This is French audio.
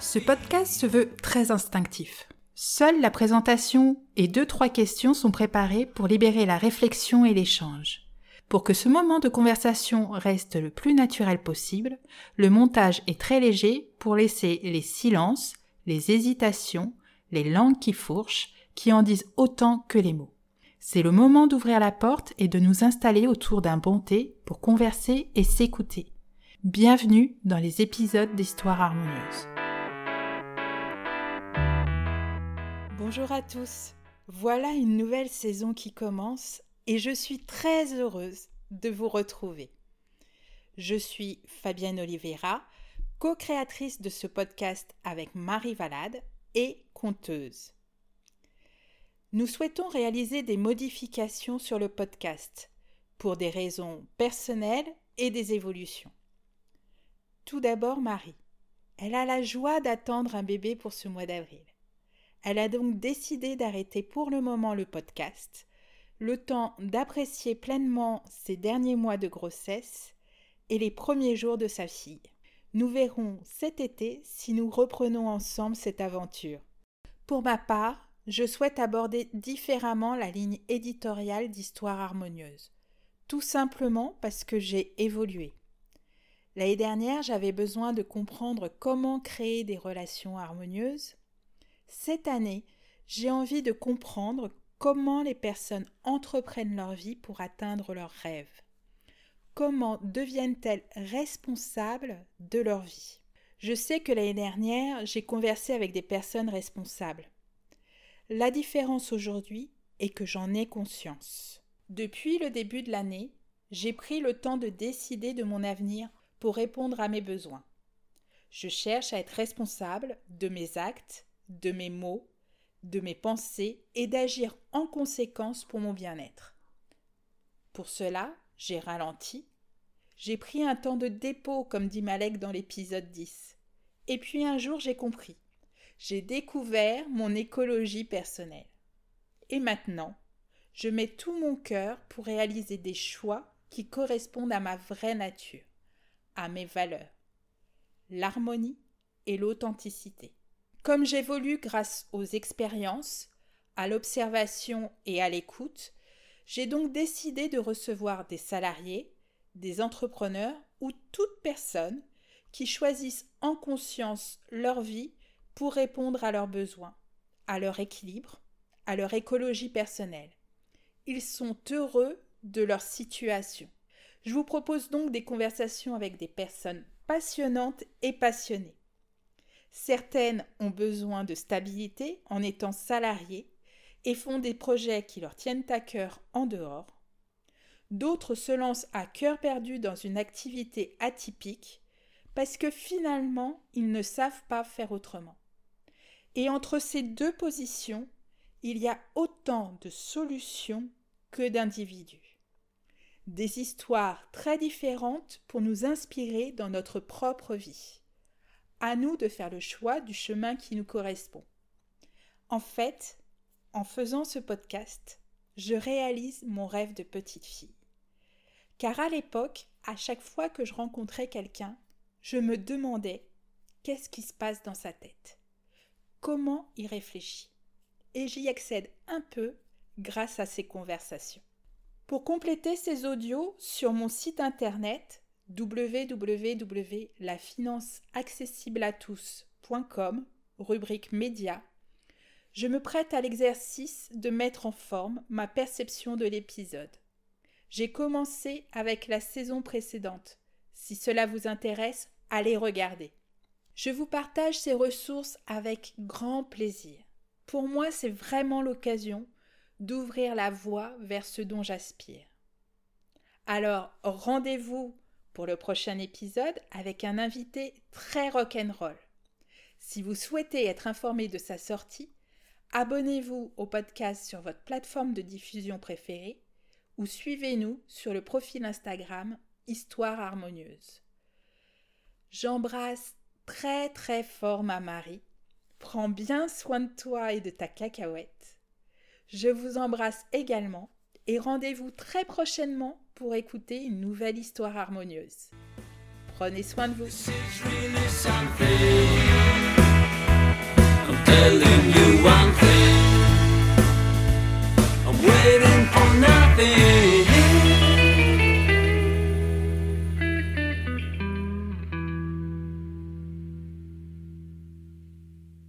Ce podcast se veut très instinctif. Seule la présentation et deux trois questions sont préparées pour libérer la réflexion et l'échange. Pour que ce moment de conversation reste le plus naturel possible, le montage est très léger pour laisser les silences, les hésitations, les langues qui fourchent, qui en disent autant que les mots. C'est le moment d'ouvrir la porte et de nous installer autour d'un bon thé pour converser et s'écouter. Bienvenue dans les épisodes d'Histoire harmonieuse. Bonjour à tous. Voilà une nouvelle saison qui commence et je suis très heureuse de vous retrouver. Je suis Fabienne Oliveira, co-créatrice de ce podcast avec Marie Valade et conteuse. Nous souhaitons réaliser des modifications sur le podcast pour des raisons personnelles et des évolutions. Tout d'abord Marie. Elle a la joie d'attendre un bébé pour ce mois d'avril. Elle a donc décidé d'arrêter pour le moment le podcast le temps d'apprécier pleinement ses derniers mois de grossesse et les premiers jours de sa fille. Nous verrons cet été si nous reprenons ensemble cette aventure. Pour ma part, je souhaite aborder différemment la ligne éditoriale d'Histoire harmonieuse, tout simplement parce que j'ai évolué. L'année dernière, j'avais besoin de comprendre comment créer des relations harmonieuses. Cette année, j'ai envie de comprendre comment les personnes entreprennent leur vie pour atteindre leurs rêves. Comment deviennent-elles responsables de leur vie? Je sais que l'année dernière, j'ai conversé avec des personnes responsables. La différence aujourd'hui est que j'en ai conscience. Depuis le début de l'année, j'ai pris le temps de décider de mon avenir pour répondre à mes besoins. Je cherche à être responsable de mes actes, de mes mots, de mes pensées et d'agir en conséquence pour mon bien-être. Pour cela, j'ai ralenti. J'ai pris un temps de dépôt, comme dit Malek dans l'épisode 10. Et puis un jour, j'ai compris. J'ai découvert mon écologie personnelle. Et maintenant, je mets tout mon cœur pour réaliser des choix qui correspondent à ma vraie nature, à mes valeurs, l'harmonie et l'authenticité. Comme j'évolue grâce aux expériences, à l'observation et à l'écoute, j'ai donc décidé de recevoir des salariés, des entrepreneurs ou toute personne qui choisissent en conscience leur vie pour répondre à leurs besoins, à leur équilibre, à leur écologie personnelle. Ils sont heureux de leur situation. Je vous propose donc des conversations avec des personnes passionnantes et passionnées. Certaines ont besoin de stabilité en étant salariées et font des projets qui leur tiennent à cœur en dehors. D'autres se lancent à cœur perdu dans une activité atypique parce que finalement ils ne savent pas faire autrement. Et entre ces deux positions, il y a autant de solutions que d'individus. Des histoires très différentes pour nous inspirer dans notre propre vie à nous de faire le choix du chemin qui nous correspond. En fait, en faisant ce podcast, je réalise mon rêve de petite fille. Car à l'époque, à chaque fois que je rencontrais quelqu'un, je me demandais qu'est-ce qui se passe dans sa tête, comment il réfléchit. Et j'y accède un peu grâce à ces conversations. Pour compléter ces audios, sur mon site internet, www.lafinanceaccessibleatous.com, rubrique Média, je me prête à l'exercice de mettre en forme ma perception de l'épisode. J'ai commencé avec la saison précédente. Si cela vous intéresse, allez regarder. Je vous partage ces ressources avec grand plaisir. Pour moi, c'est vraiment l'occasion d'ouvrir la voie vers ce dont j'aspire. Alors, rendez-vous pour le prochain épisode avec un invité très rock'n'roll. Si vous souhaitez être informé de sa sortie, abonnez-vous au podcast sur votre plateforme de diffusion préférée ou suivez-nous sur le profil Instagram Histoire harmonieuse. J'embrasse très très fort ma Marie. Prends bien soin de toi et de ta cacahuète. Je vous embrasse également et rendez-vous très prochainement pour écouter une nouvelle histoire harmonieuse. Prenez soin de vous.